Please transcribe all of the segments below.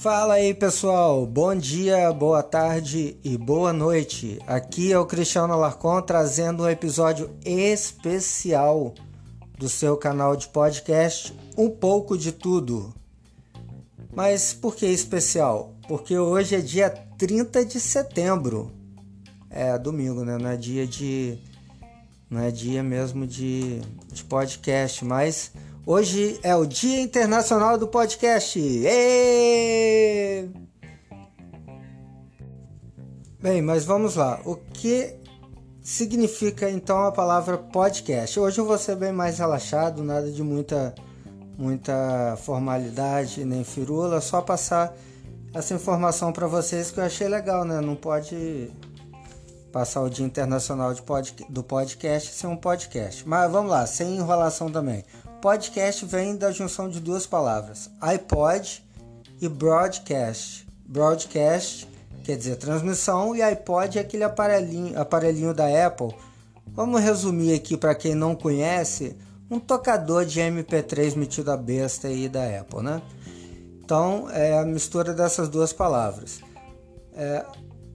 Fala aí pessoal, bom dia, boa tarde e boa noite. Aqui é o Cristiano Alarcon trazendo um episódio especial do seu canal de podcast Um pouco de tudo. Mas por que especial? Porque hoje é dia 30 de setembro. É domingo, né? Não é dia de. Não é dia mesmo de, de podcast, mas hoje é o Dia Internacional do Podcast. Bem, mas vamos lá. O que significa então a palavra podcast? Hoje eu vou ser bem mais relaxado, nada de muita muita formalidade nem firula, só passar essa informação para vocês que eu achei legal, né? Não pode passar o Dia Internacional do Podcast sem um podcast. Mas vamos lá, sem enrolação também. Podcast vem da junção de duas palavras, iPod e broadcast. Broadcast quer dizer transmissão e iPod é aquele aparelhinho, aparelhinho da Apple. Vamos resumir aqui para quem não conhece um tocador de MP3 metido a besta aí da Apple, né? Então é a mistura dessas duas palavras. É,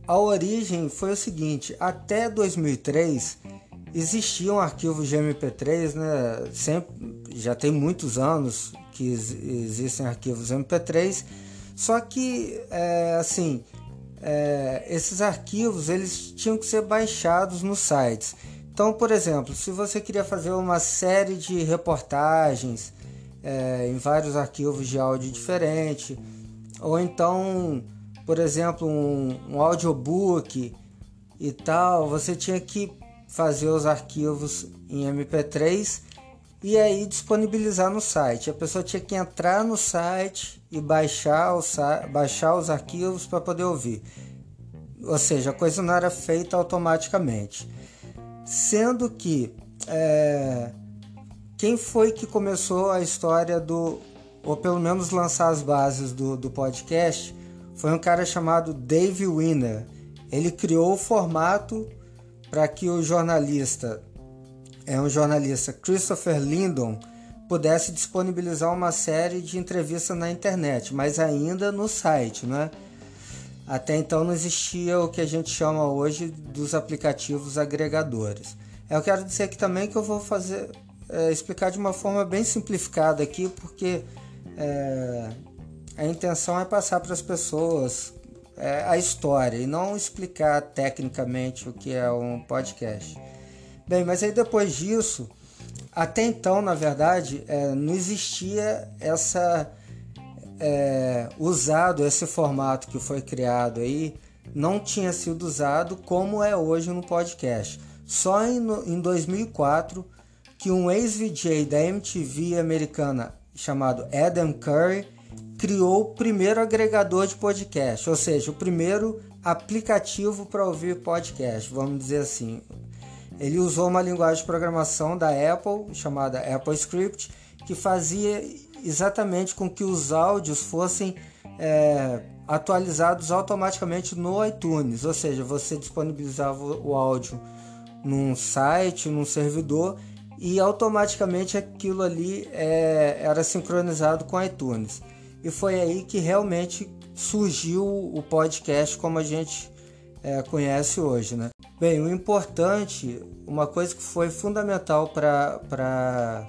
a origem foi o seguinte: até 2003 existiam arquivos de MP3, né? Sempre, já tem muitos anos que existem arquivos MP3, só que é, assim é, esses arquivos eles tinham que ser baixados nos sites. Então, por exemplo, se você queria fazer uma série de reportagens é, em vários arquivos de áudio diferente, ou então, por exemplo, um, um audiobook e tal, você tinha que fazer os arquivos em MP3 e aí disponibilizar no site. A pessoa tinha que entrar no site e baixar, o, baixar os arquivos para poder ouvir. Ou seja, a coisa não era feita automaticamente sendo que é, quem foi que começou a história do, ou pelo menos lançar as bases do, do podcast, foi um cara chamado Dave Winner. Ele criou o formato para que o jornalista, é um jornalista Christopher Lindon, pudesse disponibilizar uma série de entrevistas na internet, mas ainda no site, né? Até então não existia o que a gente chama hoje dos aplicativos agregadores. Eu quero dizer aqui também que eu vou fazer é, explicar de uma forma bem simplificada aqui, porque é, a intenção é passar para as pessoas é, a história e não explicar tecnicamente o que é um podcast. Bem, mas aí depois disso, até então, na verdade, é, não existia essa é, usado esse formato que foi criado aí não tinha sido usado como é hoje no podcast. Só em, em 2004 que um ex-VJ da MTV americana chamado Adam Curry criou o primeiro agregador de podcast, ou seja, o primeiro aplicativo para ouvir podcast, vamos dizer assim. Ele usou uma linguagem de programação da Apple chamada AppleScript que fazia exatamente com que os áudios fossem é, atualizados automaticamente no iTunes, ou seja, você disponibilizava o áudio num site, num servidor e automaticamente aquilo ali é, era sincronizado com iTunes. E foi aí que realmente surgiu o podcast como a gente é, conhece hoje, né? Bem, o importante, uma coisa que foi fundamental para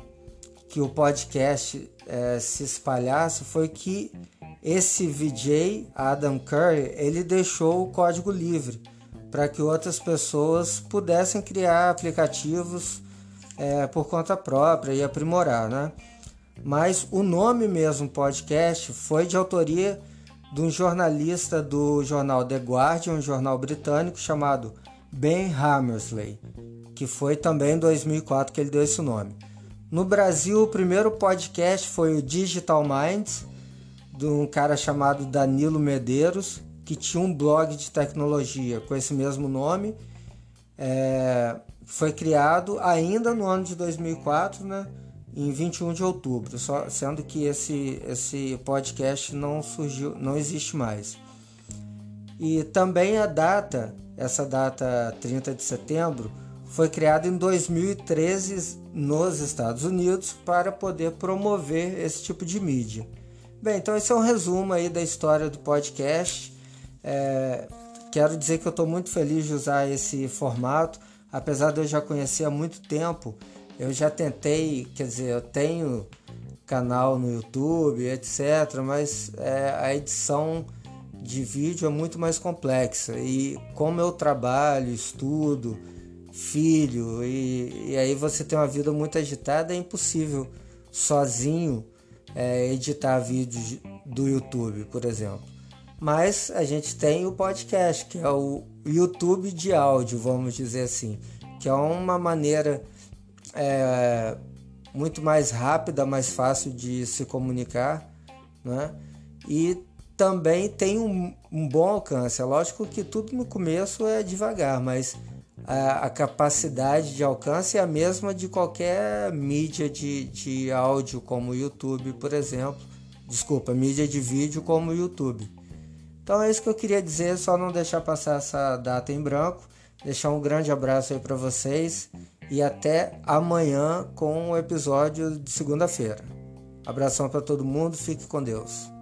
que o podcast é, se espalhasse foi que esse VJ, Adam Curry, ele deixou o código livre para que outras pessoas pudessem criar aplicativos é, por conta própria e aprimorar, né? Mas o nome mesmo podcast foi de autoria de um jornalista do jornal The Guardian, um jornal britânico chamado Ben Hammersley, que foi também em 2004 que ele deu esse nome. No Brasil, o primeiro podcast foi o Digital Minds, de um cara chamado Danilo Medeiros, que tinha um blog de tecnologia com esse mesmo nome. É, foi criado ainda no ano de 2004, né, em 21 de outubro, só, sendo que esse, esse podcast não surgiu, não existe mais. E também a data, essa data 30 de setembro, foi criada em 2013 nos Estados Unidos para poder promover esse tipo de mídia. Bem, então esse é um resumo aí da história do podcast. É, quero dizer que eu estou muito feliz de usar esse formato, apesar de eu já conhecer há muito tempo. Eu já tentei, quer dizer, eu tenho canal no YouTube, etc. Mas é, a edição de vídeo é muito mais complexa e como eu trabalho, estudo, filho e, e aí você tem uma vida muito agitada, é impossível sozinho é, editar vídeos do YouTube, por exemplo. Mas a gente tem o podcast, que é o YouTube de áudio, vamos dizer assim, que é uma maneira é, muito mais rápida, mais fácil de se comunicar, né? E também tem um, um bom alcance. É lógico que tudo no começo é devagar, mas a, a, capacidade de alcance é a mesma de qualquer mídia de, de áudio, como o YouTube, por exemplo. Desculpa, mídia de vídeo como o YouTube. Então é isso que eu queria dizer, só não deixar passar essa data em branco. Deixar um grande abraço aí para vocês e até amanhã com o episódio de segunda-feira. Abração para todo mundo, fique com Deus.